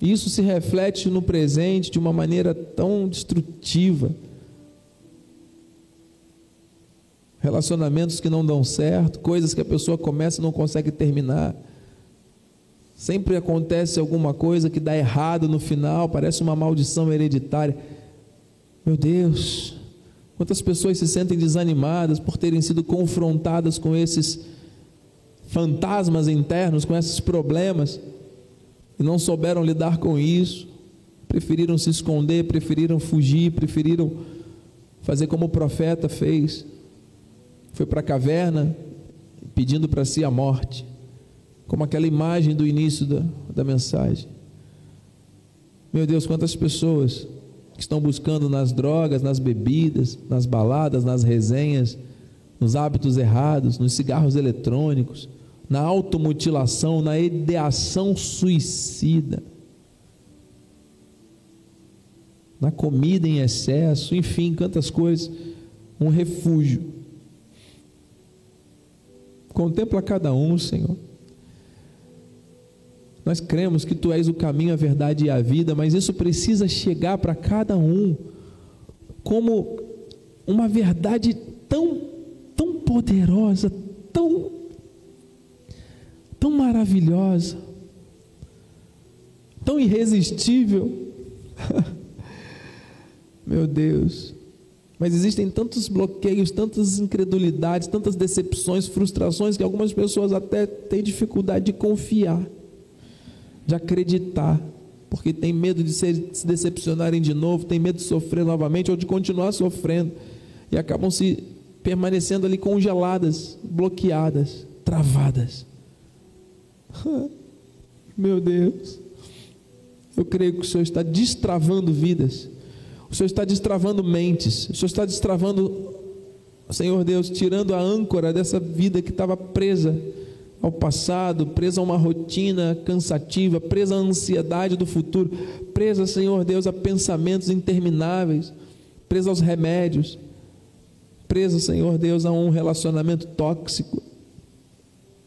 e isso se reflete no presente de uma maneira tão destrutiva. Relacionamentos que não dão certo, coisas que a pessoa começa e não consegue terminar. Sempre acontece alguma coisa que dá errado no final, parece uma maldição hereditária. Meu Deus, quantas pessoas se sentem desanimadas por terem sido confrontadas com esses fantasmas internos, com esses problemas, e não souberam lidar com isso, preferiram se esconder, preferiram fugir, preferiram fazer como o profeta fez. Foi para a caverna pedindo para si a morte, como aquela imagem do início da, da mensagem. Meu Deus, quantas pessoas que estão buscando nas drogas, nas bebidas, nas baladas, nas resenhas, nos hábitos errados, nos cigarros eletrônicos, na automutilação, na ideação suicida, na comida em excesso, enfim, quantas coisas, um refúgio. Contempla cada um, Senhor. Nós cremos que Tu és o caminho, a verdade e a vida, mas isso precisa chegar para cada um como uma verdade tão, tão poderosa, tão tão maravilhosa, tão irresistível. [laughs] Meu Deus. Mas existem tantos bloqueios, tantas incredulidades, tantas decepções, frustrações que algumas pessoas até têm dificuldade de confiar, de acreditar, porque tem medo de se decepcionarem de novo, tem medo de sofrer novamente ou de continuar sofrendo e acabam se permanecendo ali congeladas, bloqueadas, travadas. [laughs] Meu Deus, eu creio que o Senhor está destravando vidas, o Senhor está destravando mentes, o Senhor está destravando, Senhor Deus, tirando a âncora dessa vida que estava presa ao passado, presa a uma rotina cansativa, presa à ansiedade do futuro, presa, Senhor Deus, a pensamentos intermináveis, presa aos remédios, presa, Senhor Deus, a um relacionamento tóxico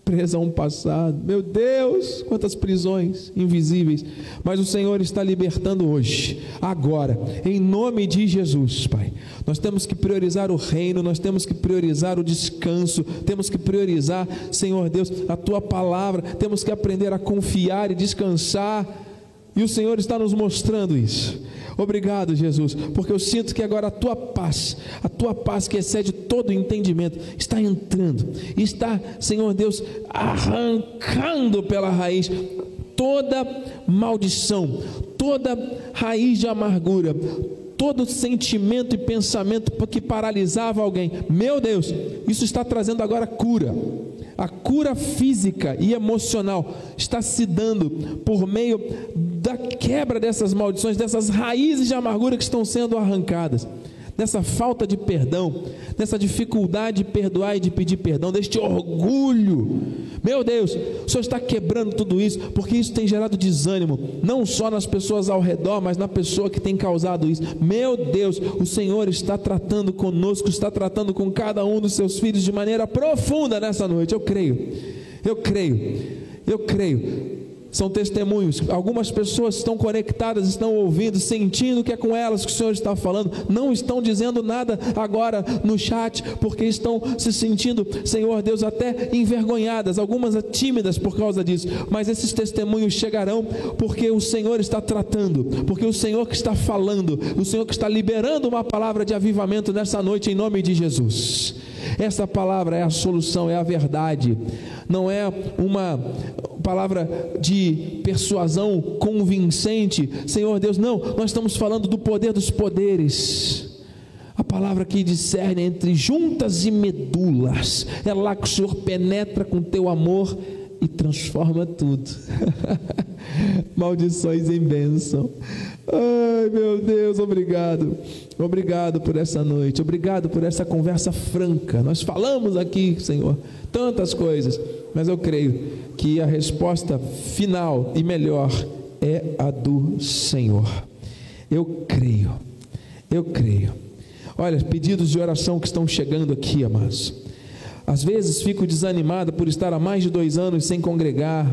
presa a um passado. Meu Deus, quantas prisões invisíveis. Mas o Senhor está libertando hoje, agora, em nome de Jesus, Pai. Nós temos que priorizar o reino, nós temos que priorizar o descanso, temos que priorizar, Senhor Deus, a tua palavra, temos que aprender a confiar e descansar. E o Senhor está nos mostrando isso. Obrigado, Jesus, porque eu sinto que agora a tua paz, a tua paz que excede todo entendimento, está entrando, está, Senhor Deus, arrancando pela raiz toda maldição, toda raiz de amargura, todo sentimento e pensamento que paralisava alguém. Meu Deus, isso está trazendo agora cura. A cura física e emocional está se dando por meio da quebra dessas maldições, dessas raízes de amargura que estão sendo arrancadas dessa falta de perdão, dessa dificuldade de perdoar e de pedir perdão, deste orgulho. Meu Deus, o Senhor está quebrando tudo isso, porque isso tem gerado desânimo, não só nas pessoas ao redor, mas na pessoa que tem causado isso. Meu Deus, o Senhor está tratando conosco, está tratando com cada um dos seus filhos de maneira profunda nessa noite. Eu creio, eu creio, eu creio são testemunhos. Algumas pessoas estão conectadas, estão ouvindo, sentindo que é com elas que o Senhor está falando, não estão dizendo nada agora no chat, porque estão se sentindo, Senhor Deus, até envergonhadas, algumas tímidas por causa disso, mas esses testemunhos chegarão porque o Senhor está tratando, porque o Senhor que está falando, o Senhor que está liberando uma palavra de avivamento nessa noite em nome de Jesus. Essa palavra é a solução, é a verdade, não é uma palavra de persuasão convincente, Senhor Deus, não, nós estamos falando do poder dos poderes. A palavra que discerne entre juntas e medulas, é lá que o Senhor penetra com teu amor e transforma tudo. [laughs] Maldições em bênção. Ai, meu Deus, obrigado. Obrigado por essa noite. Obrigado por essa conversa franca. Nós falamos aqui, Senhor, tantas coisas, mas eu creio que a resposta final e melhor é a do Senhor. Eu creio. Eu creio. Olha, pedidos de oração que estão chegando aqui, amados. Às vezes fico desanimado por estar há mais de dois anos sem congregar,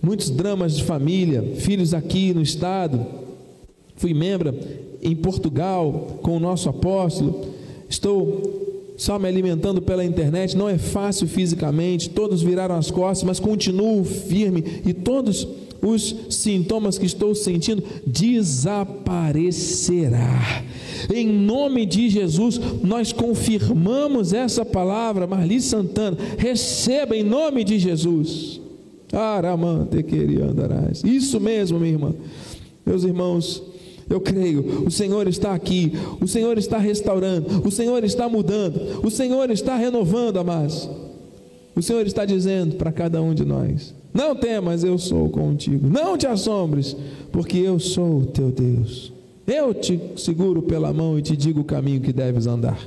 muitos dramas de família, filhos aqui no estado. Fui membro em Portugal com o nosso apóstolo. Estou só me alimentando pela internet. Não é fácil fisicamente. Todos viraram as costas, mas continuo firme e todos os sintomas que estou sentindo desaparecerá. Em nome de Jesus, nós confirmamos essa palavra, Marli Santana, receba em nome de Jesus. Aramante queria andarás. Isso mesmo, minha irmã. Meus irmãos, eu creio, o Senhor está aqui, o Senhor está restaurando, o Senhor está mudando, o Senhor está renovando, amados. O Senhor está dizendo para cada um de nós: Não temas, eu sou contigo. Não te assombres, porque eu sou o teu Deus. Eu te seguro pela mão e te digo o caminho que deves andar.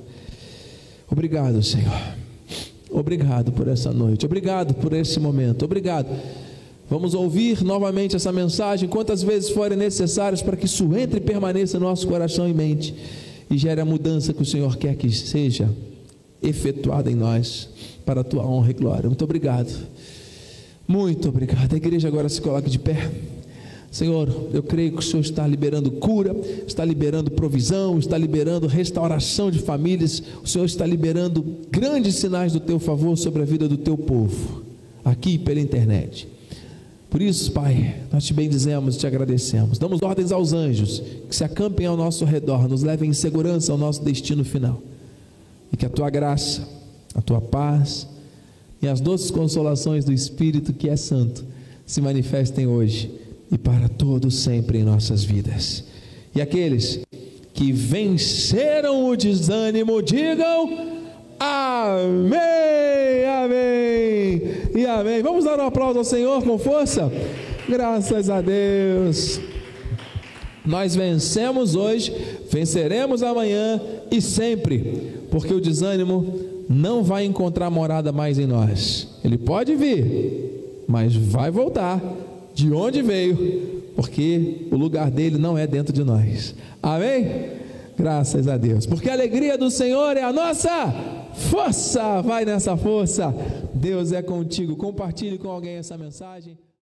Obrigado, Senhor. Obrigado por essa noite. Obrigado por esse momento. Obrigado. Vamos ouvir novamente essa mensagem quantas vezes forem necessárias para que isso entre e permaneça no nosso coração e mente e gere a mudança que o Senhor quer que seja efetuada em nós para a tua honra e glória. Muito obrigado. Muito obrigado. A igreja agora se coloca de pé. Senhor, eu creio que o Senhor está liberando cura, está liberando provisão, está liberando restauração de famílias, o Senhor está liberando grandes sinais do teu favor sobre a vida do teu povo, aqui pela internet. Por isso, Pai, nós te bendizemos te agradecemos. Damos ordens aos anjos que se acampem ao nosso redor, nos levem em segurança ao nosso destino final. E que a tua graça, a tua paz e as doces consolações do Espírito que é santo se manifestem hoje e para todo sempre em nossas vidas. E aqueles que venceram o desânimo, digam amém, amém e amém. Vamos dar um aplauso ao Senhor com força? Graças a Deus. Nós vencemos hoje, venceremos amanhã e sempre, porque o desânimo não vai encontrar morada mais em nós. Ele pode vir, mas vai voltar de onde veio, porque o lugar dele não é dentro de nós. Amém? Graças a Deus. Porque a alegria do Senhor é a nossa força. Vai nessa força. Deus é contigo. Compartilhe com alguém essa mensagem.